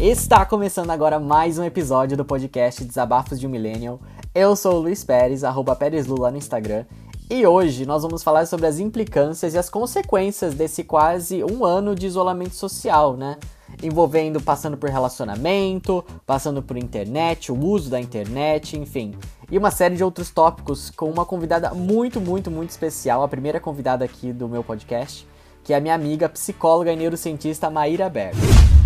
Está começando agora mais um episódio do podcast Desabafos de um Millennial. Eu sou o Luiz Pérez, arroba PérezLu lá no Instagram. E hoje nós vamos falar sobre as implicâncias e as consequências desse quase um ano de isolamento social, né? Envolvendo passando por relacionamento, passando por internet, o uso da internet, enfim. E uma série de outros tópicos com uma convidada muito, muito, muito especial, a primeira convidada aqui do meu podcast, que é a minha amiga psicóloga e neurocientista Maíra Berg.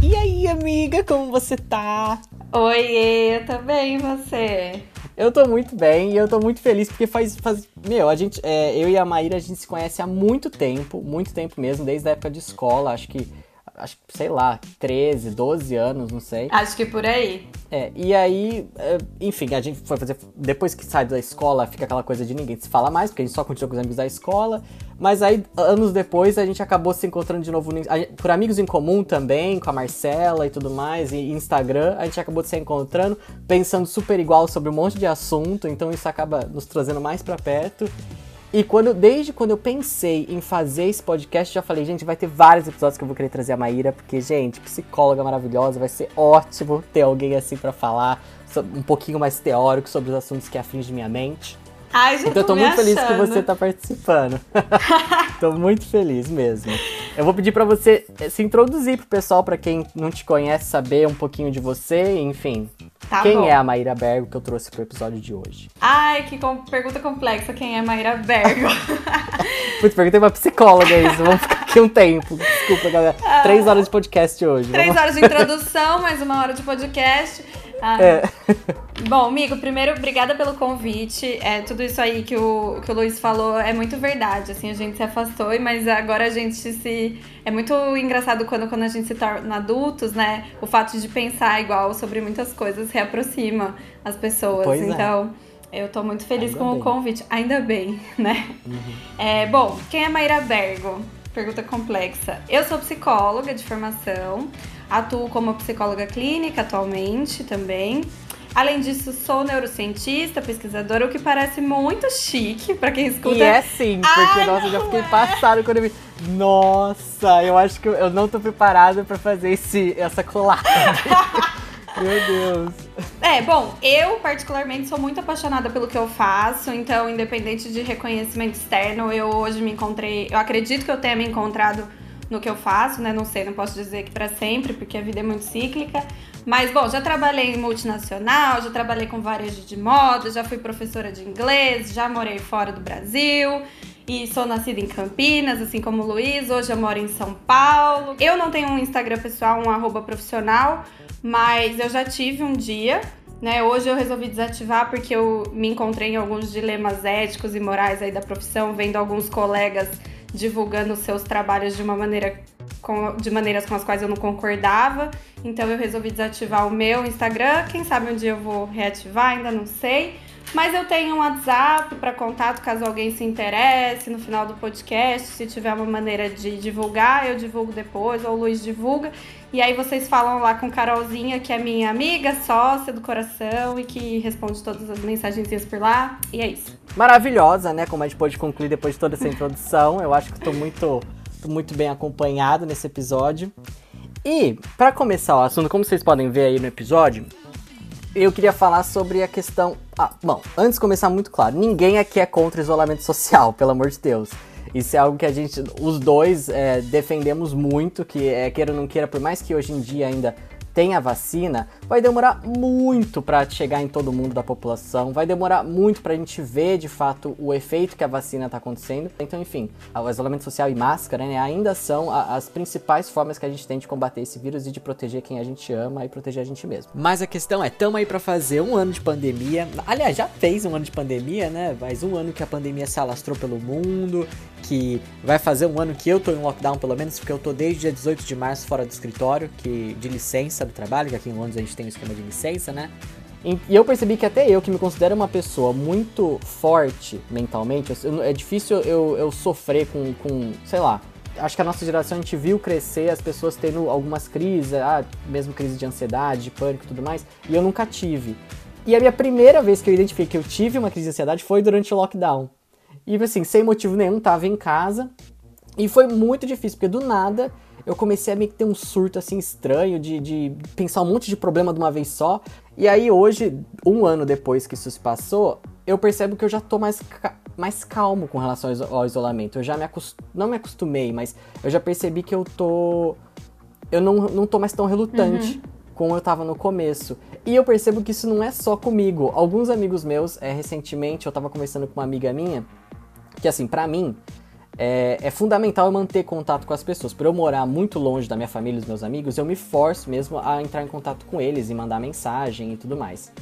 E aí, amiga, como você tá? Oi, eu tô bem, e você? Eu tô muito bem e eu tô muito feliz porque faz. faz meu, a gente. É, eu e a Maíra a gente se conhece há muito tempo, muito tempo mesmo, desde a época de escola, acho que acho que, sei lá, 13, 12 anos, não sei. Acho que por aí. É, e aí, é, enfim, a gente foi fazer. Depois que sai da escola, fica aquela coisa de ninguém se fala mais, porque a gente só continua com os amigos da escola. Mas aí, anos depois, a gente acabou se encontrando de novo por amigos em comum também, com a Marcela e tudo mais, e Instagram. A gente acabou se encontrando, pensando super igual sobre um monte de assunto, então isso acaba nos trazendo mais para perto. E quando, desde quando eu pensei em fazer esse podcast, já falei, gente, vai ter vários episódios que eu vou querer trazer a Maíra, porque, gente, psicóloga maravilhosa, vai ser ótimo ter alguém assim para falar, um pouquinho mais teórico sobre os assuntos que afligem minha mente. Ai, já então eu tô muito achando. feliz que você tá participando. tô muito feliz mesmo. Eu vou pedir para você eh, se introduzir pro pessoal, para quem não te conhece, saber um pouquinho de você, enfim. Tá quem bom. é a Maíra Bergo que eu trouxe pro episódio de hoje? Ai, que com- pergunta complexa. Quem é Maíra Bergo? Putz, perguntei pra psicóloga isso. Vamos ficar aqui um tempo. Desculpa, galera. Três horas de podcast hoje. Três Vamos... horas de introdução, mais uma hora de podcast. Ah, É. Bom, amigo, primeiro, obrigada pelo convite. É, tudo isso aí que o, que o Luiz falou é muito verdade. Assim, a gente se afastou, mas agora a gente se. É muito engraçado quando, quando a gente se torna adultos, né? O fato de pensar igual sobre muitas coisas reaproxima as pessoas. Pois é. então. Eu tô muito feliz Ainda com bem. o convite. Ainda bem, né? Uhum. É, bom, quem é Mayra Bergo? Pergunta complexa. Eu sou psicóloga de formação, atuo como psicóloga clínica atualmente também. Além disso, sou neurocientista, pesquisadora, o que parece muito chique pra quem escuta. E é sim, porque, Ai, nossa, eu já fiquei é. passado quando eu vi. Nossa, eu acho que eu, não tô preparada pra fazer esse, essa colagem. Meu Deus. É, bom, eu particularmente sou muito apaixonada pelo que eu faço, então, independente de reconhecimento externo, eu hoje me encontrei. Eu acredito que eu tenha me encontrado no que eu faço, né? Não sei, não posso dizer que pra sempre, porque a vida é muito cíclica. Mas, bom, já trabalhei em multinacional, já trabalhei com varejo de moda, já fui professora de inglês, já morei fora do Brasil. E sou nascida em Campinas, assim como o Luiz. Hoje eu moro em São Paulo. Eu não tenho um Instagram pessoal, um arroba profissional, mas eu já tive um dia, né? Hoje eu resolvi desativar porque eu me encontrei em alguns dilemas éticos e morais aí da profissão, vendo alguns colegas divulgando seus trabalhos de uma maneira com, de maneiras com as quais eu não concordava. Então eu resolvi desativar o meu Instagram. Quem sabe um dia eu vou reativar, ainda não sei. Mas eu tenho um WhatsApp para contato caso alguém se interesse no final do podcast. Se tiver uma maneira de divulgar, eu divulgo depois, ou o Luiz divulga. E aí vocês falam lá com Carolzinha, que é minha amiga, sócia do coração e que responde todas as mensagenzinhas por lá. E é isso. Maravilhosa, né? Como a gente pôde concluir depois de toda essa introdução. Eu acho que tô muito, muito bem acompanhado nesse episódio. E, pra começar o assunto, como vocês podem ver aí no episódio, eu queria falar sobre a questão. Ah, bom, antes de começar, muito claro: ninguém aqui é contra o isolamento social, pelo amor de Deus. Isso é algo que a gente, os dois, é, defendemos muito, que é, queira ou não queira, por mais que hoje em dia ainda tenha vacina, vai demorar muito para chegar em todo mundo da população, vai demorar muito para a gente ver de fato o efeito que a vacina está acontecendo. Então, enfim, o isolamento social e máscara né, ainda são a- as principais formas que a gente tem de combater esse vírus e de proteger quem a gente ama e proteger a gente mesmo. Mas a questão é, tamo aí para fazer um ano de pandemia. Aliás, já fez um ano de pandemia, né? Mais um ano que a pandemia se alastrou pelo mundo, que vai fazer um ano que eu tô em lockdown, pelo menos, porque eu tô desde dia 18 de março fora do escritório, que de licença do trabalho, que aqui em Londres a gente tem o esquema de licença, né? E eu percebi que até eu, que me considero uma pessoa muito forte mentalmente, é difícil eu, eu sofrer com, com, sei lá, acho que a nossa geração a gente viu crescer as pessoas tendo algumas crises, ah, mesmo crise de ansiedade, de pânico e tudo mais, e eu nunca tive. E a minha primeira vez que eu identifiquei que eu tive uma crise de ansiedade foi durante o lockdown. E assim, sem motivo nenhum, tava em casa. E foi muito difícil, porque do nada eu comecei a meio que ter um surto assim estranho de, de pensar um monte de problema de uma vez só. E aí hoje, um ano depois que isso se passou, eu percebo que eu já tô mais, mais calmo com relação ao isolamento. Eu já me não me acostumei, mas eu já percebi que eu tô. Eu não, não tô mais tão relutante. Uhum. Como eu tava no começo. E eu percebo que isso não é só comigo. Alguns amigos meus, é, recentemente, eu tava conversando com uma amiga minha, que assim, para mim, é, é, fundamental eu manter contato com as pessoas. Por eu morar muito longe da minha família e dos meus amigos, eu me forço mesmo a entrar em contato com eles e mandar mensagem e tudo mais.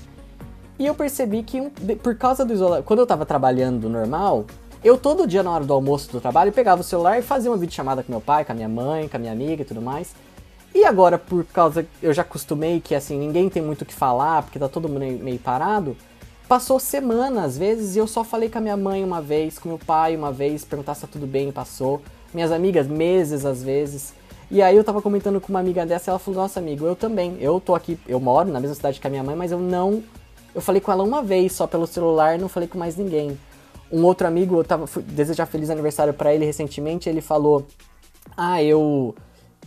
E eu percebi que, por causa do isolamento, quando eu tava trabalhando normal, eu todo dia na hora do almoço do trabalho pegava o celular e fazia uma videochamada com meu pai, com a minha mãe, com a minha amiga e tudo mais. E agora, por causa eu já acostumei que assim, ninguém tem muito o que falar, porque tá todo mundo meio parado, Passou semana, às vezes, e eu só falei com a minha mãe uma vez, com meu pai uma vez, perguntar se tá tudo bem passou. Minhas amigas, meses às vezes. E aí eu tava comentando com uma amiga dessa, ela falou, nossa amigo, eu também. Eu tô aqui, eu moro na mesma cidade que a minha mãe, mas eu não. Eu falei com ela uma vez só pelo celular, não falei com mais ninguém. Um outro amigo, eu tava fui desejar feliz aniversário para ele recentemente, ele falou: Ah, eu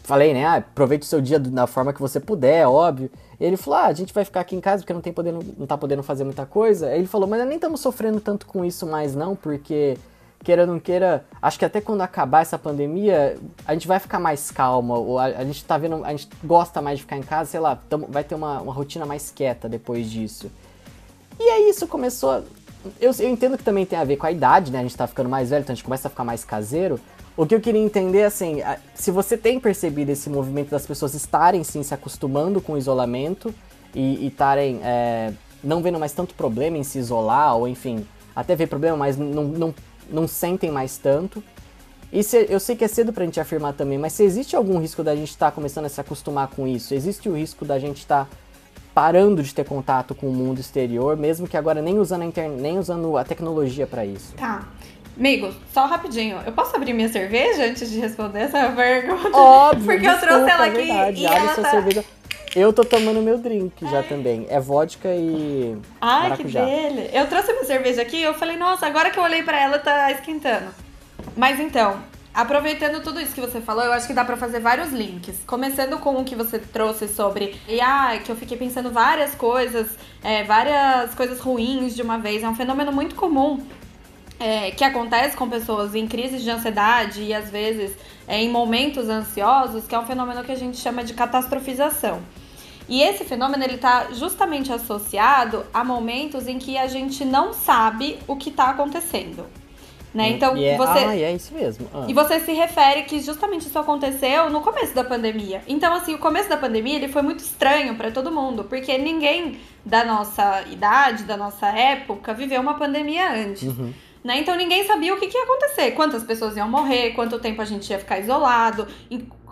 falei, né? Ah, aproveite o seu dia da forma que você puder, óbvio. Ele falou: ah, a gente vai ficar aqui em casa porque não, tem podendo, não tá podendo fazer muita coisa. Aí ele falou: mas nem estamos sofrendo tanto com isso mais, não, porque queira ou não queira, acho que até quando acabar essa pandemia, a gente vai ficar mais calma. Ou a, a gente tá vendo, a gente gosta mais de ficar em casa, sei lá, tamo, vai ter uma, uma rotina mais quieta depois disso. E aí isso começou. Eu, eu entendo que também tem a ver com a idade, né? A gente tá ficando mais velho, então a gente começa a ficar mais caseiro. O que eu queria entender, assim, se você tem percebido esse movimento das pessoas estarem, sim, se acostumando com o isolamento e estarem é, não vendo mais tanto problema em se isolar, ou enfim, até ver problema, mas não, não, não sentem mais tanto. E se, eu sei que é cedo pra gente afirmar também, mas se existe algum risco da gente estar tá começando a se acostumar com isso? Existe o risco da gente estar tá parando de ter contato com o mundo exterior, mesmo que agora nem usando a nem usando a tecnologia para isso? Tá. Amigo, só rapidinho. Eu posso abrir minha cerveja antes de responder essa pergunta? Óbvio, Porque desculpa, eu trouxe ela é aqui verdade. e Abre ela sua tá... cerveja. Eu tô tomando meu drink já também. É vodka e Ai, maracujá. que dele. Eu trouxe minha cerveja aqui e eu falei, nossa, agora que eu olhei pra ela, tá esquentando. Mas então, aproveitando tudo isso que você falou, eu acho que dá pra fazer vários links. Começando com o que você trouxe sobre e ah, que eu fiquei pensando várias coisas, é, várias coisas ruins de uma vez. É um fenômeno muito comum é, que acontece com pessoas em crises de ansiedade e às vezes é, em momentos ansiosos, que é um fenômeno que a gente chama de catastrofização. E esse fenômeno ele está justamente associado a momentos em que a gente não sabe o que está acontecendo. Né? Então e é, você ah, é isso mesmo. Ah. E você se refere que justamente isso aconteceu no começo da pandemia. Então assim, o começo da pandemia ele foi muito estranho para todo mundo, porque ninguém da nossa idade, da nossa época, viveu uma pandemia antes. Uhum. Né? Então ninguém sabia o que, que ia acontecer, quantas pessoas iam morrer, quanto tempo a gente ia ficar isolado,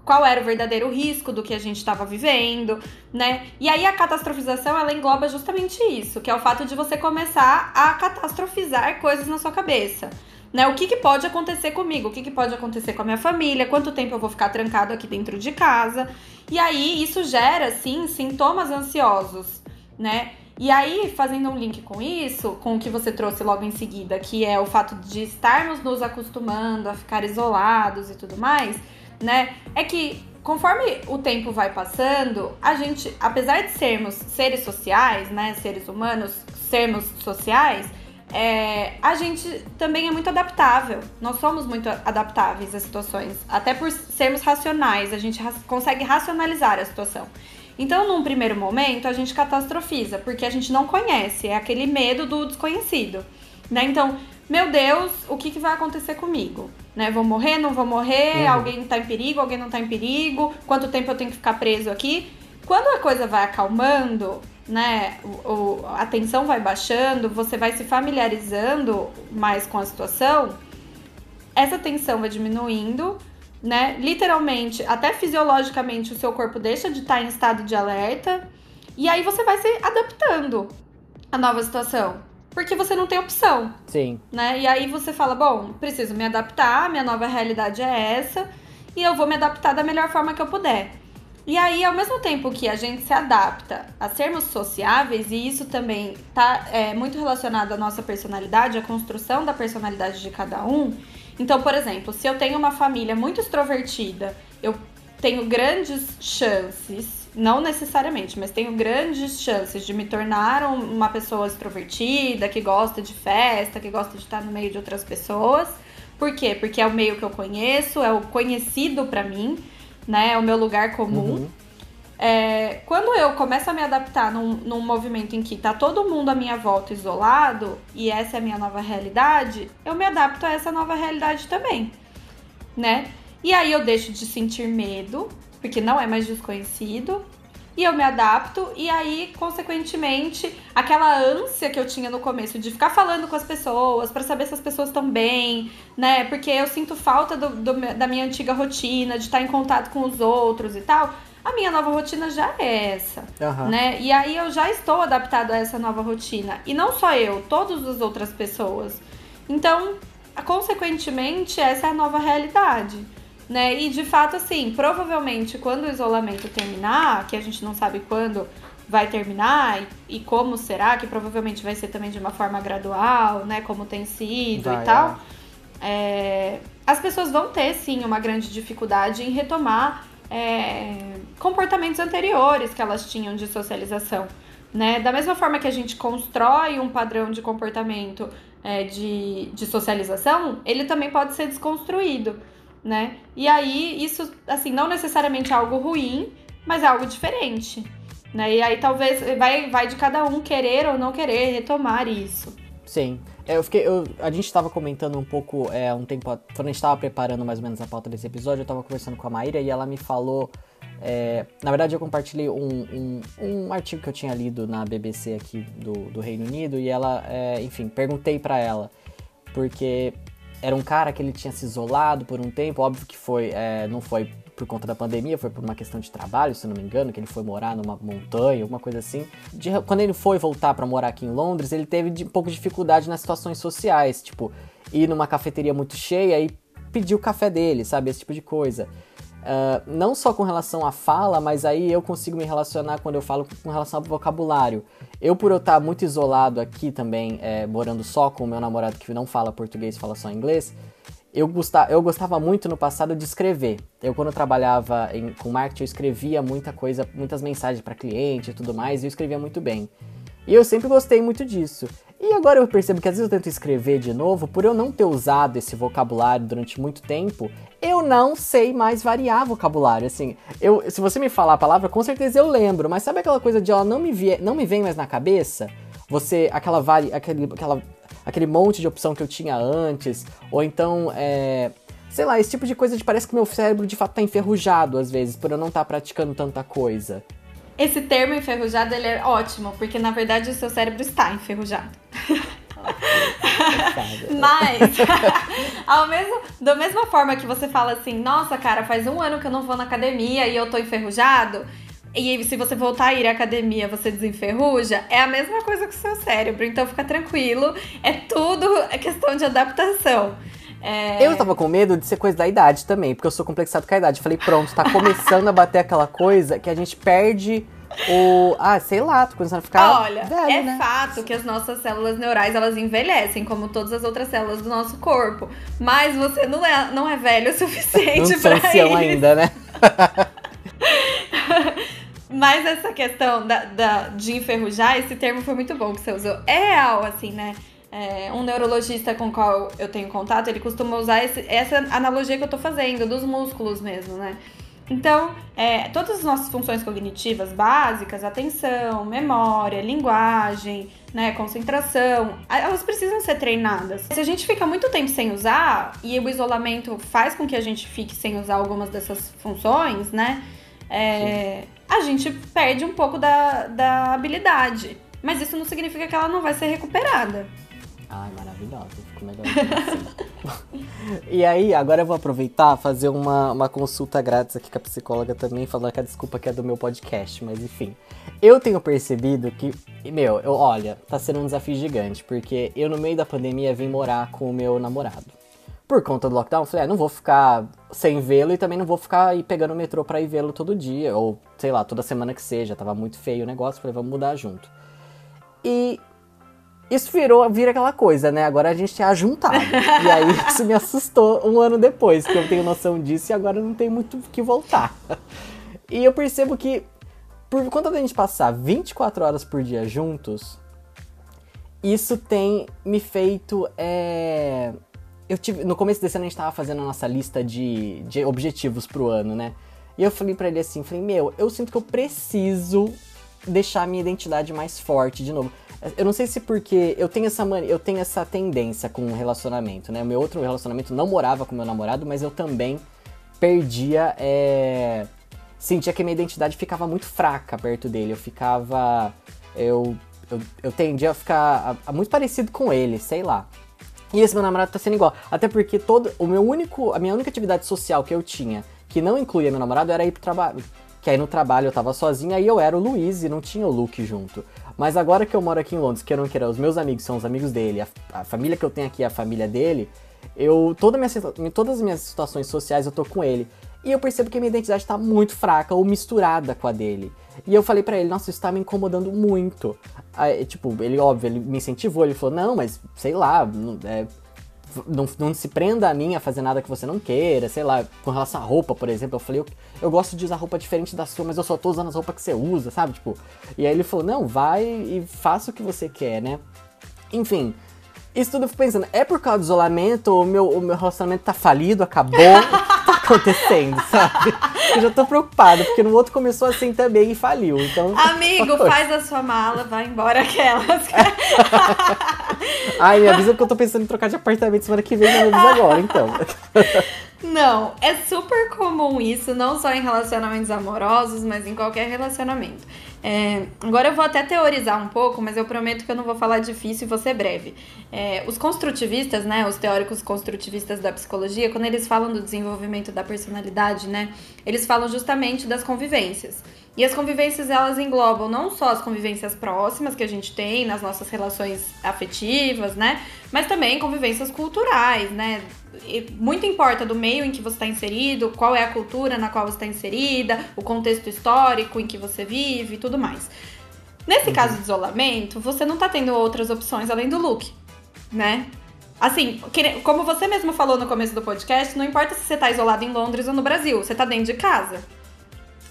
qual era o verdadeiro risco do que a gente estava vivendo, né? E aí a catastrofização ela engloba justamente isso, que é o fato de você começar a catastrofizar coisas na sua cabeça. Né, o que, que pode acontecer comigo? O que, que pode acontecer com a minha família? Quanto tempo eu vou ficar trancado aqui dentro de casa? E aí isso gera, sim, sintomas ansiosos, né? E aí, fazendo um link com isso, com o que você trouxe logo em seguida, que é o fato de estarmos nos acostumando a ficar isolados e tudo mais, né? É que conforme o tempo vai passando, a gente, apesar de sermos seres sociais, né, seres humanos, sermos sociais, é, a gente também é muito adaptável. Nós somos muito adaptáveis às situações, até por sermos racionais, a gente consegue racionalizar a situação. Então, num primeiro momento, a gente catastrofiza, porque a gente não conhece, é aquele medo do desconhecido. Né? Então, meu Deus, o que, que vai acontecer comigo? Né? Vou morrer, não vou morrer? Uhum. Alguém tá em perigo, alguém não tá em perigo? Quanto tempo eu tenho que ficar preso aqui? Quando a coisa vai acalmando, né, o, a tensão vai baixando, você vai se familiarizando mais com a situação, essa tensão vai diminuindo né? Literalmente, até fisiologicamente, o seu corpo deixa de estar em estado de alerta. E aí você vai se adaptando à nova situação. Porque você não tem opção. Sim. Né? E aí você fala: bom, preciso me adaptar, minha nova realidade é essa. E eu vou me adaptar da melhor forma que eu puder. E aí, ao mesmo tempo que a gente se adapta a sermos sociáveis, e isso também está é, muito relacionado à nossa personalidade, à construção da personalidade de cada um, então, por exemplo, se eu tenho uma família muito extrovertida, eu tenho grandes chances, não necessariamente, mas tenho grandes chances de me tornar uma pessoa extrovertida, que gosta de festa, que gosta de estar no meio de outras pessoas. Por quê? Porque é o meio que eu conheço, é o conhecido para mim, né? É o meu lugar comum. Uhum. É, quando eu começo a me adaptar num, num movimento em que tá todo mundo à minha volta isolado, e essa é a minha nova realidade, eu me adapto a essa nova realidade também, né? E aí eu deixo de sentir medo, porque não é mais desconhecido, e eu me adapto, e aí, consequentemente, aquela ânsia que eu tinha no começo de ficar falando com as pessoas, para saber se as pessoas estão bem, né? Porque eu sinto falta do, do, da minha antiga rotina, de estar em contato com os outros e tal a minha nova rotina já é essa, uhum. né? E aí eu já estou adaptado a essa nova rotina. E não só eu, todas as outras pessoas. Então, consequentemente, essa é a nova realidade. Né? E de fato, assim, provavelmente quando o isolamento terminar, que a gente não sabe quando vai terminar e, e como será, que provavelmente vai ser também de uma forma gradual, né? Como tem sido vai, e tal. É. É, as pessoas vão ter sim uma grande dificuldade em retomar é, comportamentos anteriores que elas tinham de socialização. Né? Da mesma forma que a gente constrói um padrão de comportamento é, de, de socialização, ele também pode ser desconstruído. Né? E aí, isso, assim, não necessariamente é algo ruim, mas é algo diferente. Né? E aí talvez vai, vai de cada um querer ou não querer retomar isso. Sim. É, eu fiquei, eu, a gente estava comentando um pouco, é, um tempo, quando a gente estava preparando mais ou menos a pauta desse episódio, eu estava conversando com a Maíra e ela me falou, é, na verdade eu compartilhei um, um, um, artigo que eu tinha lido na BBC aqui do, do Reino Unido e ela, é, enfim, perguntei para ela, porque era um cara que ele tinha se isolado por um tempo, óbvio que foi, é, não foi por conta da pandemia, foi por uma questão de trabalho, se não me engano, que ele foi morar numa montanha, alguma coisa assim. De, quando ele foi voltar para morar aqui em Londres, ele teve de, um pouco de dificuldade nas situações sociais, tipo, ir numa cafeteria muito cheia e pedir o café dele, sabe? Esse tipo de coisa. Uh, não só com relação à fala, mas aí eu consigo me relacionar quando eu falo com relação ao vocabulário. Eu, por eu estar muito isolado aqui também, é, morando só com o meu namorado que não fala português, fala só inglês, eu gostava, eu gostava muito no passado de escrever. Eu, quando trabalhava em, com marketing, eu escrevia muita coisa, muitas mensagens para cliente e tudo mais, e eu escrevia muito bem. E eu sempre gostei muito disso. E agora eu percebo que às vezes eu tento escrever de novo, por eu não ter usado esse vocabulário durante muito tempo, eu não sei mais variar vocabulário. Assim, eu, se você me falar a palavra, com certeza eu lembro, mas sabe aquela coisa de ela não me, vie, não me vem mais na cabeça? Você, aquela, aquele, aquela aquele monte de opção que eu tinha antes, ou então, é, sei lá, esse tipo de coisa de parece que meu cérebro de fato tá enferrujado às vezes, por eu não estar tá praticando tanta coisa. Esse termo enferrujado ele é ótimo, porque na verdade o seu cérebro está enferrujado. Mas, ao mesmo, da mesma forma que você fala assim, nossa, cara, faz um ano que eu não vou na academia e eu tô enferrujado, e se você voltar a ir à academia, você desenferruja, é a mesma coisa com o seu cérebro. Então fica tranquilo, é tudo questão de adaptação. É... Eu tava com medo de ser coisa da idade também, porque eu sou complexado com a idade. Falei, pronto, tá começando a bater aquela coisa que a gente perde o. Ah, sei lá, tô começando a ficar. Olha, velho, é né? fato que as nossas células neurais elas envelhecem, como todas as outras células do nosso corpo. Mas você não é, não é velho o suficiente não pra isso. ainda, né? Mas essa questão da, da, de enferrujar, esse termo foi muito bom que você usou. É real, assim, né? É, um neurologista com qual eu tenho contato, ele costuma usar esse, essa analogia que eu tô fazendo, dos músculos mesmo, né? Então, é, todas as nossas funções cognitivas básicas, atenção, memória, linguagem, né, concentração, elas precisam ser treinadas. Se a gente fica muito tempo sem usar, e o isolamento faz com que a gente fique sem usar algumas dessas funções, né? É, a gente perde um pouco da, da habilidade. Mas isso não significa que ela não vai ser recuperada. Ai, maravilhosa. Ficou melhor assim. e aí, agora eu vou aproveitar fazer uma, uma consulta grátis aqui com a psicóloga também, falando que a desculpa que é do meu podcast, mas enfim. Eu tenho percebido que, meu, eu, olha, tá sendo um desafio gigante, porque eu no meio da pandemia vim morar com o meu namorado por conta do lockdown, falei, ah, não vou ficar sem vê-lo e também não vou ficar aí pegando o metrô pra ir vê-lo todo dia, ou sei lá, toda semana que seja, tava muito feio o negócio, falei, vamos mudar junto. E Isso virou, vira aquela coisa, né? Agora a gente é ajuntado. e aí isso me assustou um ano depois, que eu tenho noção disso e agora não tem muito o que voltar. E eu percebo que, por conta da gente passar 24 horas por dia juntos, isso tem me feito. É... Eu tive, no começo desse ano a gente tava fazendo a nossa lista de, de objetivos pro ano, né? E eu falei para ele assim, falei, meu, eu sinto que eu preciso deixar a minha identidade mais forte de novo. Eu não sei se porque eu tenho essa eu tenho essa tendência com o relacionamento, né? O meu outro relacionamento não morava com meu namorado, mas eu também perdia, é... sentia que a minha identidade ficava muito fraca perto dele. Eu ficava, eu eu, eu tendia a ficar muito parecido com ele, sei lá. E esse meu namorado tá sendo igual. Até porque todo o meu único, a minha única atividade social que eu tinha, que não incluía meu namorado, era ir pro trabalho. Que aí no trabalho eu tava sozinha, aí eu era o Luiz e não tinha o Luke junto. Mas agora que eu moro aqui em Londres, que eu não quero, os meus amigos são os amigos dele, a, a família que eu tenho aqui é a família dele, eu toda minha, todas as minhas situações sociais eu tô com ele. E eu percebo que a minha identidade tá muito fraca ou misturada com a dele. E eu falei para ele, nossa, isso tá me incomodando muito. Aí, tipo, ele, óbvio, ele me incentivou, ele falou, não, mas sei lá, não, é, não, não, se prenda a mim a fazer nada que você não queira, sei lá, com relação à roupa, por exemplo, eu falei, eu, eu gosto de usar roupa diferente da sua, mas eu só tô usando as roupas que você usa, sabe? Tipo, e aí ele falou, não, vai e faça o que você quer, né? Enfim, isso tudo eu fico pensando, é por causa do isolamento, o meu, o meu relacionamento tá falido, acabou, acontecendo, sabe? Eu já tô preocupada, porque no outro começou assim também e faliu. Então, Amigo, faz a sua mala, vai embora aquelas. Ai, me avisa que eu tô pensando em trocar de apartamento semana que vem, me avisa agora, então. Não, é super comum isso, não só em relacionamentos amorosos, mas em qualquer relacionamento. É, agora eu vou até teorizar um pouco, mas eu prometo que eu não vou falar difícil e vou ser breve. É, os construtivistas, né, os teóricos construtivistas da psicologia, quando eles falam do desenvolvimento da personalidade, né, eles falam justamente das convivências. E as convivências elas englobam não só as convivências próximas que a gente tem nas nossas relações afetivas, né, mas também convivências culturais, né, muito importa do meio em que você está inserido, qual é a cultura na qual você está inserida, o contexto histórico em que você vive e tudo mais. Nesse uhum. caso de isolamento, você não está tendo outras opções além do look, né? Assim, como você mesmo falou no começo do podcast, não importa se você está isolado em Londres ou no Brasil, você está dentro de casa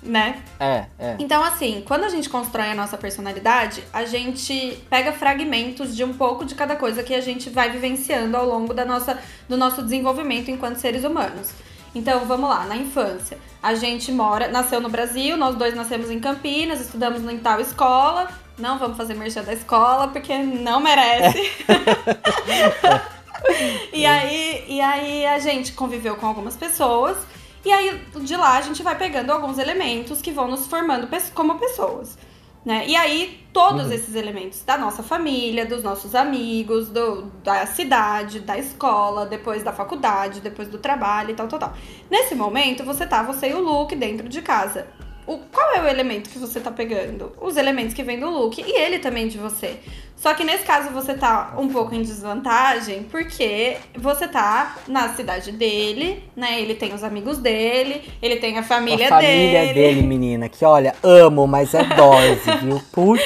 né? É, é. Então, assim, quando a gente constrói a nossa personalidade, a gente pega fragmentos de um pouco de cada coisa que a gente vai vivenciando ao longo da nossa, do nosso desenvolvimento enquanto seres humanos. Então, vamos lá, na infância. A gente mora, nasceu no Brasil, nós dois nascemos em Campinas, estudamos em tal escola. Não vamos fazer merchan da escola, porque não merece. e, aí, e aí a gente conviveu com algumas pessoas e aí, de lá, a gente vai pegando alguns elementos que vão nos formando como pessoas. Né? E aí, todos uhum. esses elementos da nossa família, dos nossos amigos, do, da cidade, da escola, depois da faculdade, depois do trabalho e tal, tal, tal. Nesse momento, você tá, você e o Luke dentro de casa o, qual é o elemento que você tá pegando? Os elementos que vem do look e ele também de você. Só que nesse caso você tá um pouco em desvantagem, porque você tá na cidade dele, né? Ele tem os amigos dele, ele tem a família, a família dele. dele, menina, que olha, amo, mas é dose, viu? Putz.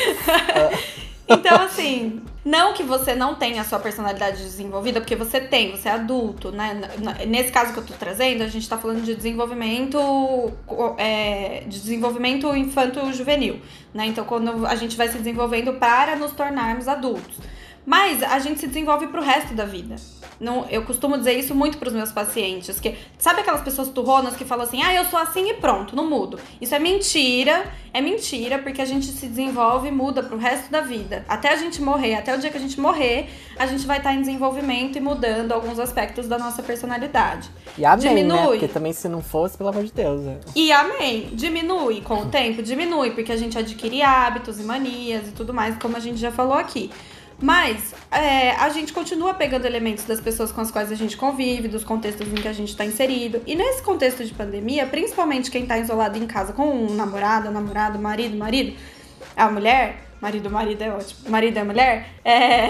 Então, assim, não que você não tenha a sua personalidade desenvolvida, porque você tem, você é adulto, né? Nesse caso que eu tô trazendo, a gente tá falando de desenvolvimento é, de desenvolvimento infanto-juvenil, né? Então, quando a gente vai se desenvolvendo para nos tornarmos adultos. Mas a gente se desenvolve pro resto da vida. Não, eu costumo dizer isso muito para os meus pacientes, que sabe aquelas pessoas turronas que falam assim: "Ah, eu sou assim e pronto, não mudo". Isso é mentira, é mentira, porque a gente se desenvolve e muda pro resto da vida. Até a gente morrer, até o dia que a gente morrer, a gente vai estar em desenvolvimento e mudando alguns aspectos da nossa personalidade. E amém, né? Diminui. Né? Porque também se não fosse, pelo amor de Deus. Né? E amém. Diminui com o tempo, diminui, porque a gente adquire hábitos e manias e tudo mais, como a gente já falou aqui. Mas é, a gente continua pegando elementos das pessoas com as quais a gente convive, dos contextos em que a gente está inserido. E nesse contexto de pandemia, principalmente quem está isolado em casa com um namorado, namorado, marido, marido, a mulher, marido, marido é ótimo, marido é mulher, é,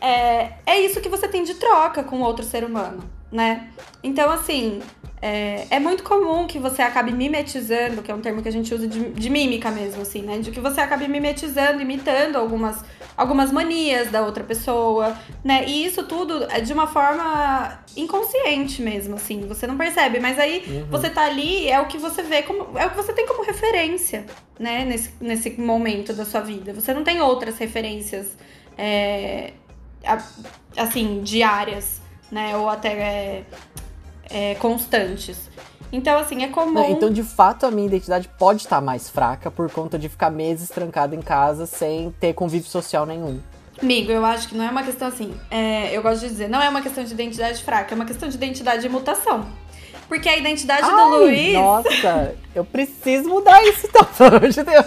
é, é isso que você tem de troca com outro ser humano, né? Então, assim, é, é, muito comum que você acabe mimetizando, que é um termo que a gente usa de, de, mímica mesmo, assim, né? De que você acabe mimetizando, imitando algumas, algumas manias da outra pessoa, né? E isso tudo é de uma forma inconsciente mesmo, assim, você não percebe. Mas aí uhum. você tá ali, é o que você vê como. É o que você tem como referência, né? Nesse, nesse momento da sua vida. Você não tem outras referências, é, assim, diárias, né? Ou até. É, é, constantes. Então, assim, é comum. Então, de fato, a minha identidade pode estar mais fraca por conta de ficar meses trancado em casa sem ter convívio social nenhum. Amigo, eu acho que não é uma questão assim. É, eu gosto de dizer, não é uma questão de identidade fraca, é uma questão de identidade de mutação. Porque a identidade Ai, do Luiz. Nossa, eu preciso mudar isso, então, pelo amor de Deus.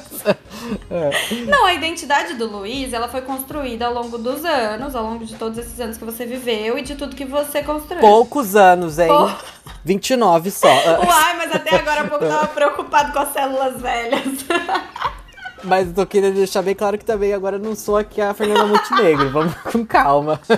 É. Não, a identidade do Luiz, ela foi construída ao longo dos anos, ao longo de todos esses anos que você viveu e de tudo que você construiu. Poucos anos, hein? Pou... 29 só. Uai, mas até agora há pouco eu tava preocupado com as células velhas. Mas eu tô querendo deixar bem claro que também agora não sou aqui a Fernanda Montenegro. Vamos com calma.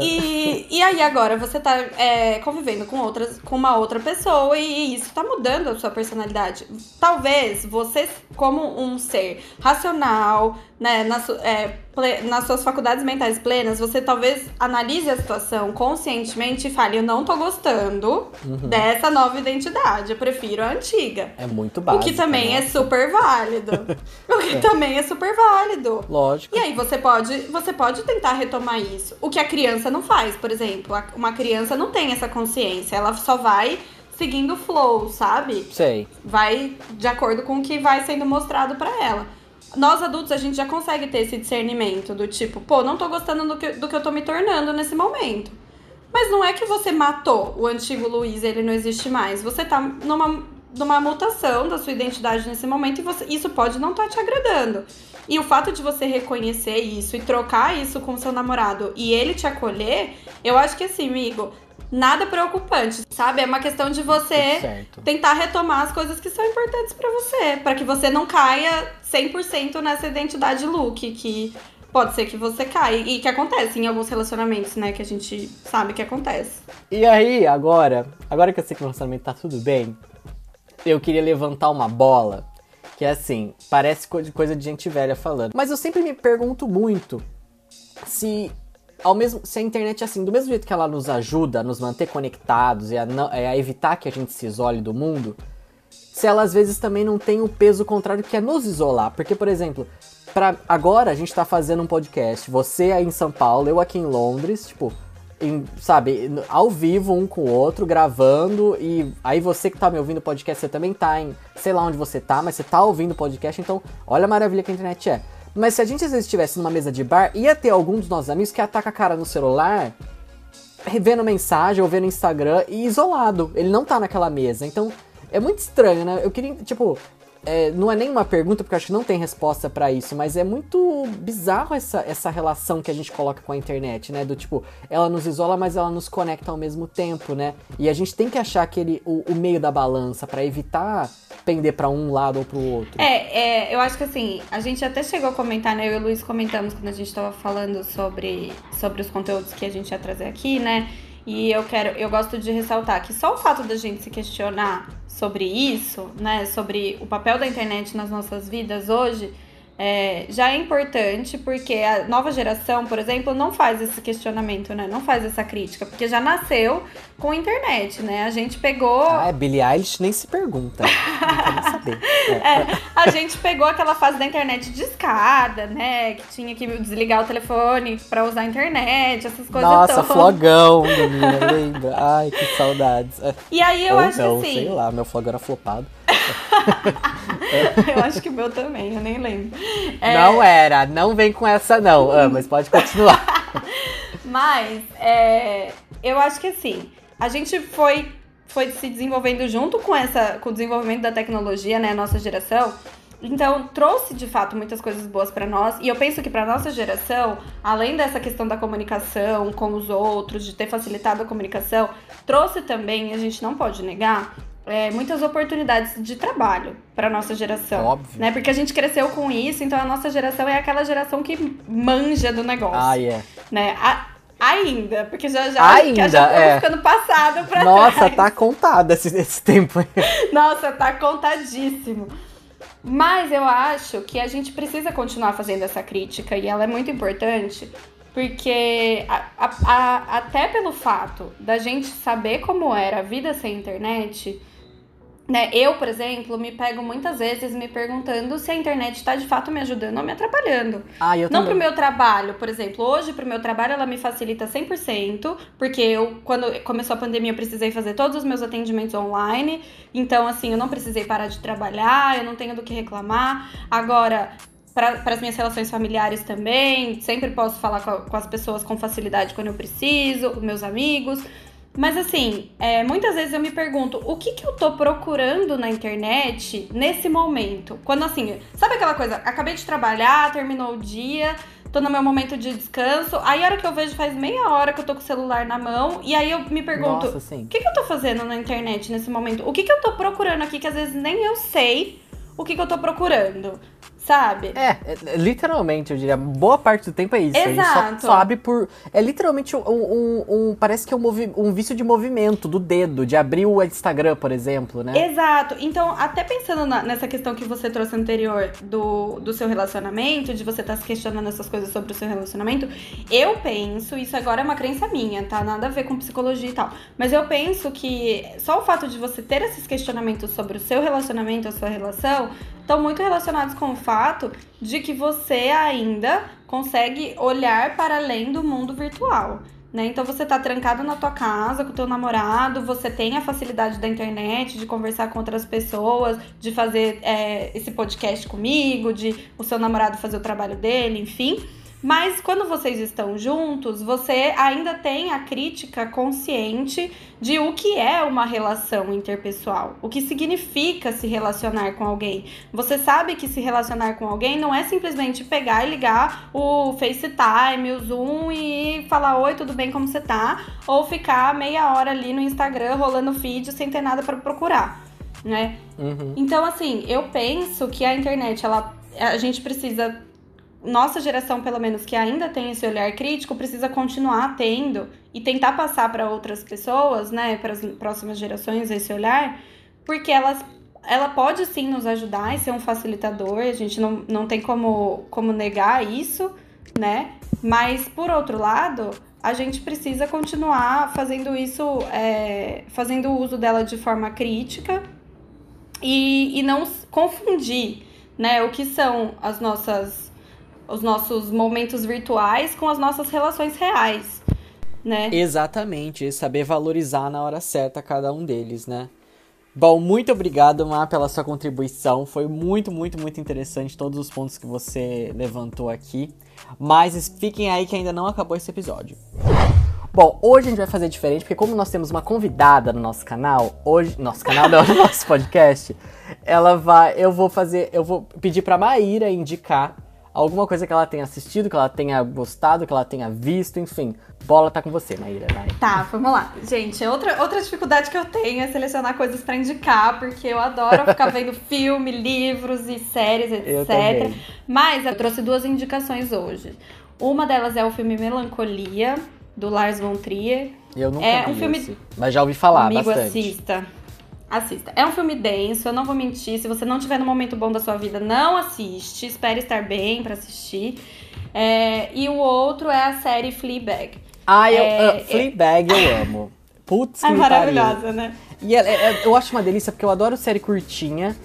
E, e aí agora você tá é, convivendo com, outras, com uma outra pessoa e isso tá mudando a sua personalidade. Talvez você, como um ser racional, né, na, é, nas suas faculdades mentais plenas, você talvez analise a situação conscientemente e fale: Eu não tô gostando uhum. dessa nova identidade, eu prefiro a antiga. É muito básico. O que também né? é super válido. o que é. também é super válido. Lógico. E aí você pode, você pode tentar retomar isso. O que a criança não faz, por exemplo. Uma criança não tem essa consciência, ela só vai seguindo o flow, sabe? Sei. Vai de acordo com o que vai sendo mostrado para ela nós adultos, a gente já consegue ter esse discernimento do tipo, pô, não tô gostando do que, do que eu tô me tornando nesse momento. Mas não é que você matou o antigo Luiz, ele não existe mais. Você tá numa, numa mutação da sua identidade nesse momento e você, isso pode não estar tá te agradando. E o fato de você reconhecer isso e trocar isso com seu namorado e ele te acolher, eu acho que assim, amigo, nada preocupante, sabe? É uma questão de você tentar retomar as coisas que são importantes para você, para que você não caia 100% nessa identidade look que pode ser que você caia e que acontece em alguns relacionamentos, né, que a gente sabe que acontece. E aí, agora, agora que eu sei que o relacionamento tá tudo bem, eu queria levantar uma bola que é assim, parece coisa de gente velha falando, mas eu sempre me pergunto muito se ao mesmo, se a internet, assim, do mesmo jeito que ela nos ajuda a nos manter conectados e a, não, a evitar que a gente se isole do mundo, se ela às vezes também não tem o peso contrário que é nos isolar. Porque, por exemplo, para agora a gente tá fazendo um podcast, você aí em São Paulo, eu aqui em Londres, tipo, em, sabe, ao vivo um com o outro, gravando, e aí você que tá me ouvindo podcast, você também tá em, sei lá onde você tá, mas você tá ouvindo podcast, então olha a maravilha que a internet é. Mas se a gente às vezes estivesse numa mesa de bar, ia ter algum dos nossos amigos que ataca a cara no celular, vendo mensagem ou vendo Instagram e isolado. Ele não tá naquela mesa. Então, é muito estranho, né? Eu queria, tipo, é, não é nem uma pergunta, porque acho que não tem resposta para isso, mas é muito bizarro essa, essa relação que a gente coloca com a internet, né? Do tipo, ela nos isola, mas ela nos conecta ao mesmo tempo, né? E a gente tem que achar aquele, o, o meio da balança para evitar pender para um lado ou pro outro. É, é, eu acho que assim, a gente até chegou a comentar, né? Eu e o Luiz comentamos quando a gente tava falando sobre, sobre os conteúdos que a gente ia trazer aqui, né? E eu quero, eu gosto de ressaltar que só o fato da gente se questionar sobre isso, né, sobre o papel da internet nas nossas vidas hoje, é, já é importante porque a nova geração, por exemplo, não faz esse questionamento, né? Não faz essa crítica, porque já nasceu com a internet, né? A gente pegou. Ah, é, Billie Eilish nem se pergunta. não quer nem saber. É. É, a gente pegou aquela fase da internet de escada, né? Que tinha que desligar o telefone pra usar a internet, essas coisas Nossa, flogão, menina, lembra? Ai, que saudades. E aí eu Ou acho não, assim. Sei lá, meu flogão era flopado. eu acho que o meu também, eu nem lembro. É... Não era, não vem com essa não, ah, mas pode continuar. mas, é, eu acho que assim, a gente foi, foi se desenvolvendo junto com, essa, com o desenvolvimento da tecnologia, né, a nossa geração, então, trouxe de fato muitas coisas boas para nós, e eu penso que para nossa geração, além dessa questão da comunicação com os outros, de ter facilitado a comunicação, trouxe também, a gente não pode negar, é, muitas oportunidades de trabalho para nossa geração. Óbvio. Né? Porque a gente cresceu com isso, então a nossa geração é aquela geração que manja do negócio. Ah, é. Yeah. Né? A, ainda, porque já já, ainda, já é. ficando passado pra Nossa, trás. tá contado esse, esse tempo aí. Nossa, tá contadíssimo. Mas eu acho que a gente precisa continuar fazendo essa crítica e ela é muito importante, porque a- a- a- até pelo fato da gente saber como era a vida sem internet, né? Eu, por exemplo, me pego muitas vezes me perguntando se a internet está de fato me ajudando ou me atrapalhando. Ah, eu Não também. pro meu trabalho, por exemplo. Hoje, pro meu trabalho, ela me facilita 100%, porque eu, quando começou a pandemia, eu precisei fazer todos os meus atendimentos online. Então, assim, eu não precisei parar de trabalhar, eu não tenho do que reclamar. Agora, para as minhas relações familiares também, sempre posso falar com, com as pessoas com facilidade quando eu preciso, meus amigos. Mas assim, é, muitas vezes eu me pergunto o que, que eu tô procurando na internet nesse momento? Quando assim, sabe aquela coisa? Acabei de trabalhar, terminou o dia, tô no meu momento de descanso. Aí a hora que eu vejo faz meia hora que eu tô com o celular na mão. E aí eu me pergunto: Nossa, o que, que eu tô fazendo na internet nesse momento? O que, que eu tô procurando aqui que às vezes nem eu sei o que, que eu tô procurando? Sabe? É, é, literalmente, eu diria, boa parte do tempo é isso. Exato. só sabe por. É literalmente um. um- um- parece que é um, movi- um vício de movimento do dedo, de abrir o Instagram, por exemplo, né? Exato. Então, até pensando na- nessa questão que você trouxe anterior do, do seu relacionamento, de você estar se questionando essas coisas sobre o seu relacionamento, eu penso, isso agora é uma crença minha, tá? Nada a ver com psicologia e tal. Mas eu penso que só o fato de você ter esses questionamentos sobre o seu relacionamento, a sua relação, estão muito relacionados com o fato de que você ainda consegue olhar para além do mundo virtual. Né? Então você tá trancado na tua casa com o teu namorado, você tem a facilidade da internet de conversar com outras pessoas, de fazer é, esse podcast comigo, de o seu namorado fazer o trabalho dele, enfim. Mas quando vocês estão juntos, você ainda tem a crítica consciente de o que é uma relação interpessoal, o que significa se relacionar com alguém. Você sabe que se relacionar com alguém não é simplesmente pegar e ligar o FaceTime, o Zoom e falar oi, tudo bem, como você tá? Ou ficar meia hora ali no Instagram rolando feed sem ter nada para procurar, né? Uhum. Então, assim, eu penso que a internet, ela, a gente precisa, nossa geração, pelo menos, que ainda tem esse olhar crítico, precisa continuar tendo e tentar passar para outras pessoas, né, para as próximas gerações, esse olhar, porque elas, ela pode sim nos ajudar e ser um facilitador, a gente não, não tem como, como negar isso, né? Mas, por outro lado, a gente precisa continuar fazendo isso, é, fazendo uso dela de forma crítica e, e não confundir, né, o que são as nossas os nossos momentos virtuais com as nossas relações reais, né? Exatamente, saber valorizar na hora certa cada um deles, né? Bom, muito obrigado, Má, pela sua contribuição. Foi muito, muito, muito interessante todos os pontos que você levantou aqui. Mas fiquem aí que ainda não acabou esse episódio. Bom, hoje a gente vai fazer diferente, porque como nós temos uma convidada no nosso canal, hoje, nosso canal não, no nosso podcast, ela vai, eu vou fazer, eu vou pedir pra Maíra indicar alguma coisa que ela tenha assistido, que ela tenha gostado, que ela tenha visto, enfim. Bola tá com você, Maíra, vai. Tá, vamos lá. Gente, outra, outra dificuldade que eu tenho é selecionar coisas pra indicar, porque eu adoro ficar vendo filme, livros e séries, Eu etc. também. Mas eu trouxe duas indicações hoje. Uma delas é o filme Melancolia, do Lars von Trier. Eu nunca É um filme- esse, mas já ouvi falar Amigo, bastante. assista. Assista. É um filme denso, eu não vou mentir. Se você não tiver no momento bom da sua vida, não assiste. Espere estar bem pra assistir. É, e o outro é a série Fleabag. Ah, eu, É, ah, Fleabag eu amo. Putz, que É pariu. maravilhosa, né? E ela- é- eu acho uma delícia porque eu adoro série curtinha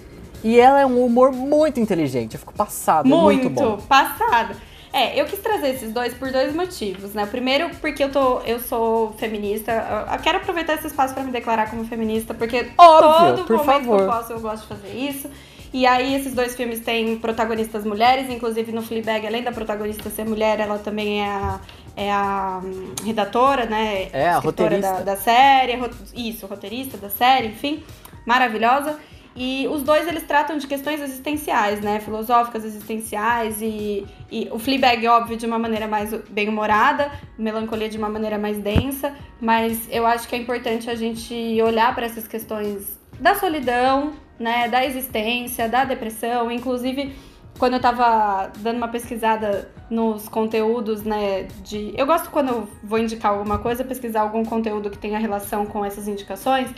e ela é um humor muito inteligente. Eu fico passado, é muito, bom. passado. É, eu quis trazer esses dois por dois motivos, né? O primeiro, porque eu tô, eu sou feminista. Eu- quero aproveitar esse espaço pra me declarar como feminista, porque Óbvio, todo por momento favor. que eu posso, eu gosto de fazer isso. E aí, esses dois filmes têm protagonistas mulheres, inclusive no Fleabag, além da protagonista ser mulher, ela também é a, é a hum, redatora, né? É, a roteirista. Da, da série, isso, roteirista da série, enfim, maravilhosa. E os dois, eles tratam de questões existenciais, né? Filosóficas, existenciais e, e o Fleabag, óbvio, de uma maneira mais bem-humorada, Melancolia de uma maneira mais densa, mas eu acho que é importante a gente olhar para essas questões da solidão, né? Da existência, da depressão, inclusive quando eu tava dando uma pesquisada nos conteúdos, né, de... Eu gosto quando eu vou indicar alguma coisa, pesquisar algum conteúdo que tenha relação com essas indicações.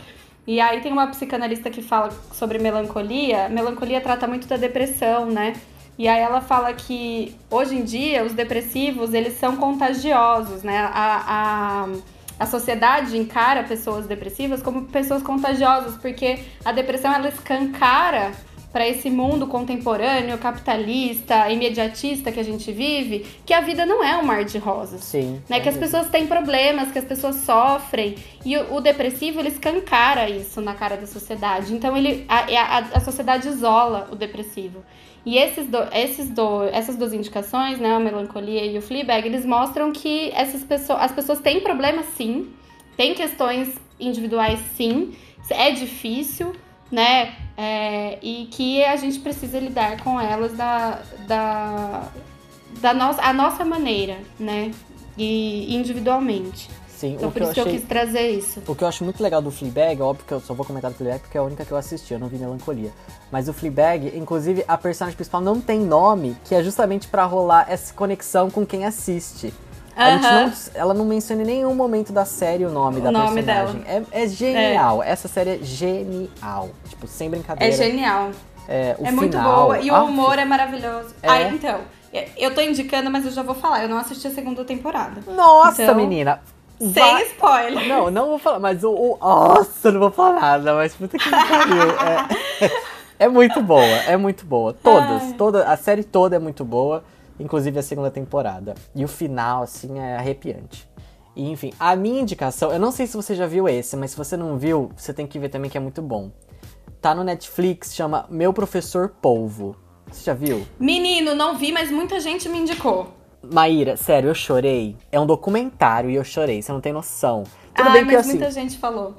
E aí tem uma psicanalista que fala sobre melancolia. Melancolia trata muito da depressão, né? E aí ela fala que hoje em dia os depressivos eles são contagiosos, né? A, a, a sociedade encara pessoas depressivas como pessoas contagiosas, porque a depressão ela escancara para esse mundo contemporâneo, capitalista, imediatista que a gente vive, que a vida não é um mar de rosas. Sim. Né? é que as mesmo. pessoas têm problemas, que as pessoas sofrem. E o, o depressivo, ele escancara isso na cara da sociedade. Então, ele, a, a, a sociedade isola o depressivo. E esses do, esses do, essas duas indicações, né, a melancolia e o Fleabag, eles mostram que essas pessoas, as pessoas têm problemas sim, têm questões individuais sim, é difícil, né, é, e que a gente precisa lidar com elas da, da, da nossa, a nossa maneira, né, e individualmente. Sim, Então por eu isso que eu achei... quis trazer isso. O que eu acho muito legal do Fleabag, óbvio que eu só vou comentar do Fleabag porque é a única que eu assisti, eu não vi Melancolia. Mas o Fleabag, inclusive, a personagem principal não tem nome, que é justamente pra rolar essa conexão com quem assiste. A gente não, ela não menciona em nenhum momento da série o nome O da nome personagem. É, é genial. Essa série é genial. Tipo, sem É brincadeira. genial. É, é muito boa. E o ah, humor é maravilhoso. É. Ah, então. Eu tô indicando, mas eu já vou falar. Eu não assisti a segunda temporada. Nossa, Então, menina! Sem vai- spoiler. Não, não vou falar, mas o. o nossa, não vou falar nada, mas puta que pariu. É, é muito boa, é muito boa. Todas, Ai. toda, a série toda é muito boa, inclusive a segunda temporada. E o final, assim, é arrepiante. E, enfim, a minha indicação, eu não sei se você já viu esse, mas se você não viu, você tem que ver também que é muito bom. Tá no Netflix, chama Meu Professor Polvo. Você já viu? Menino, não vi, mas muita gente me indicou. Maíra, sério, eu chorei. É um documentário e eu chorei, você não tem noção. Tudo Ai, bem que mas assim. muita gente falou.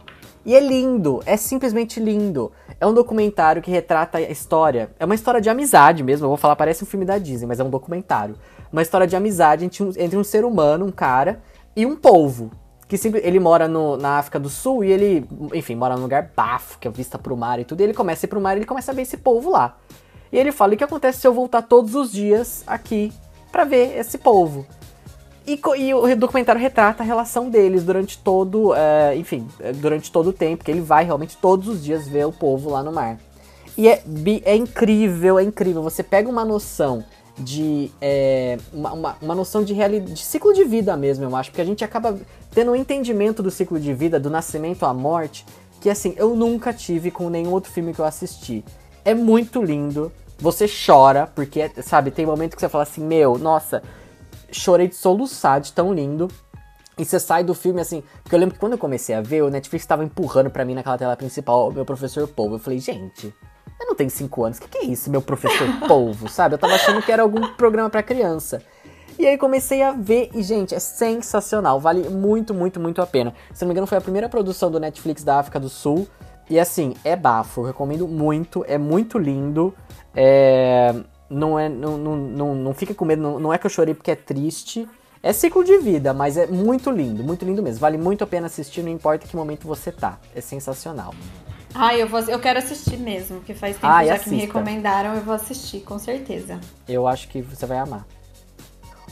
E é lindo, é simplesmente lindo. É um documentário que retrata a história. É uma história de amizade mesmo. Eu vou falar, parece um filme da Disney, mas é um documentário. Uma história de amizade entre um, ser humano, um cara, e um polvo. Que sempre, ele mora no- na África do Sul e ele, enfim, mora num lugar bafo, que é vista pro mar e tudo. E ele começa a ir pro mar e ele começa a ver esse polvo lá. E ele fala: o que acontece se eu voltar todos os dias aqui pra ver esse polvo? E, e o documentário retrata a relação deles durante todo, é, enfim, é, durante todo o tempo, que ele vai realmente todos os dias ver o povo lá no mar. E é, é incrível, é incrível. Você pega uma noção de. é, uma, uma, uma noção de, de ciclo de vida mesmo, eu acho, porque a gente acaba tendo um entendimento do ciclo de vida, do nascimento à morte, que assim, eu nunca tive com nenhum outro filme que eu assisti. É muito lindo. Você chora, porque, sabe, tem momento que você fala assim, meu, nossa, chorei de soluçar de tão lindo. E você sai do filme assim. Porque eu lembro que quando eu comecei a ver, o Netflix tava empurrando pra mim naquela tela principal, meu professor Polvo. Eu falei, gente, eu não tenho 5 anos, o que, que é isso, meu professor Polvo, sabe? Eu tava achando que era algum programa pra criança. E aí comecei a ver, e gente, é sensacional, vale muito, muito, muito a pena. Se não me engano, foi a primeira produção do Netflix da África do Sul. E assim, é bafo, eu recomendo muito, é muito lindo. É, não, é, não, não, não, não fica com medo, não, não é que eu chorei porque é triste. É ciclo de vida, mas é muito lindo, muito lindo mesmo. Vale muito a pena assistir, não importa que momento você tá. É sensacional. Ai, eu, vou, eu quero assistir mesmo, porque faz tempo Ai, já que me assista. recomendaram, eu vou assistir, com certeza. Eu acho que você vai amar.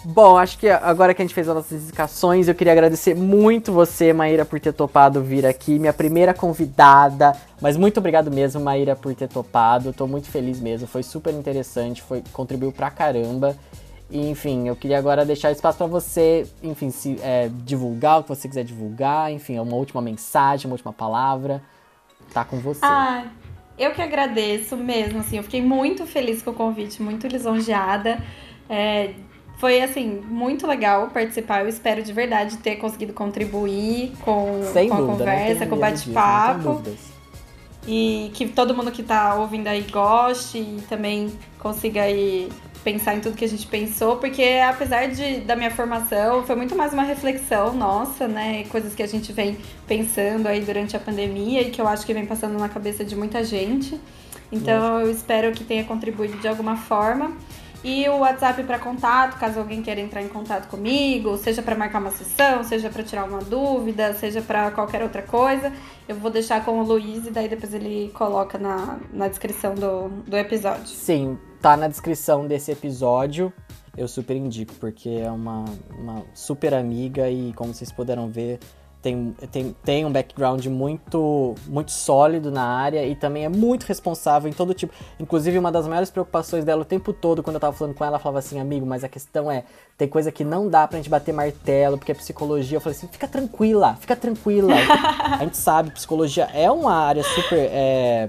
Bom, acho que agora que a gente fez as nossas indicações, eu queria agradecer muito você, Maíra, por ter topado vir aqui, minha primeira convidada. Mas muito obrigado mesmo, Maíra, por ter topado. Tô muito feliz mesmo, foi super interessante, foi contribuiu pra caramba. E, enfim, eu queria agora deixar espaço pra você, enfim, se é, divulgar o que você quiser divulgar, enfim, uma última mensagem, uma última palavra. Tá com você. Ai, eu que agradeço mesmo, assim, eu fiquei muito feliz com o convite, muito lisonjeada. É, foi, assim, muito legal participar. Eu espero de verdade ter conseguido contribuir com, Sem com a dúvida, não conversa, tenho com o bate-papo. E que todo mundo que tá ouvindo aí goste e também consiga aí pensar em tudo que a gente pensou, porque apesar de, da minha formação, foi muito mais uma reflexão nossa, né? Coisas que a gente vem pensando aí durante a pandemia e que eu acho que vem passando na cabeça de muita gente. Então eu espero que tenha contribuído de alguma forma. E o WhatsApp para contato, caso alguém queira entrar em contato comigo, seja para marcar uma sessão, seja para tirar uma dúvida, seja para qualquer outra coisa, eu vou deixar com o Luiz e daí depois ele coloca na, na descrição do, do episódio. Sim, tá na descrição desse episódio. Eu super indico, porque é uma, uma super amiga e, como vocês puderam ver, tem, tem, tem um background muito, muito sólido na área e também é muito responsável em todo tipo. Inclusive, uma das maiores preocupações dela o tempo todo, quando eu tava falando com ela, ela falava assim, amigo, mas a questão é, tem coisa que não dá pra gente bater martelo, porque é psicologia. Eu falei assim, fica tranquila, fica tranquila. a gente sabe, psicologia é uma área super. É,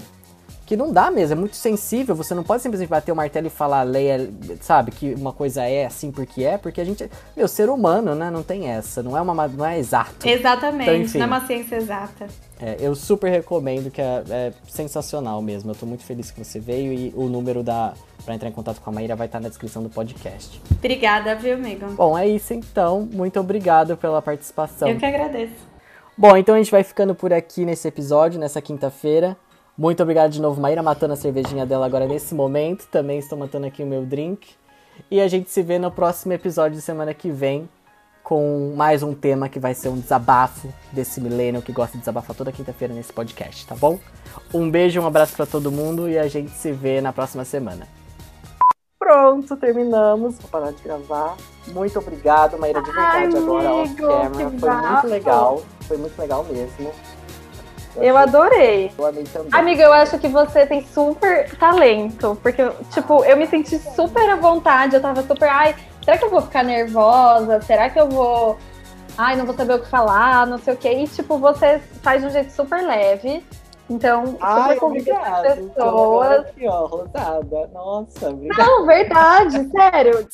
que não dá mesmo, é muito sensível, você não pode simplesmente bater o martelo e falar, leia, sabe, que uma coisa é assim porque é, porque a gente, meu, ser humano, né, não tem essa, não é uma, não é exato. Exatamente, então, enfim, não é uma ciência exata. É, eu super recomendo, que é, é, sensacional mesmo, eu tô muito feliz que você veio e o número da, pra entrar em contato com a Maíra vai estar na descrição do podcast. Obrigada, viu, amigo? Bom, é isso então, muito obrigado pela participação. Eu que agradeço. Bom, então a gente vai ficando por aqui nesse episódio, nessa quinta-feira. Muito obrigado de novo, Maíra, matando a cervejinha dela agora nesse momento. Também estou matando aqui o meu drink. E a gente se vê no próximo episódio de semana que vem com mais um tema que vai ser um desabafo desse milênio que gosta de desabafar toda quinta-feira nesse podcast, tá bom? Um beijo, um abraço para todo mundo e a gente se vê na próxima semana. Pronto, terminamos. Vou parar de gravar. Muito obrigado, Maíra, de verdade, Ai, agora off-camera. Foi muito legal. Foi muito legal mesmo. Eu adorei. Eu amei também. Amiga, eu acho que você tem super talento. Porque, tipo, eu me senti super à vontade. Eu tava super. Ai, será que eu vou ficar nervosa? Será que eu vou. Ai, não vou saber o que falar, não sei o quê. E, tipo, você faz de um jeito super leve. Então, super Ai, convido as pessoas. Aqui, ó, rosada. Nossa, obrigada. Não, verdade, sério.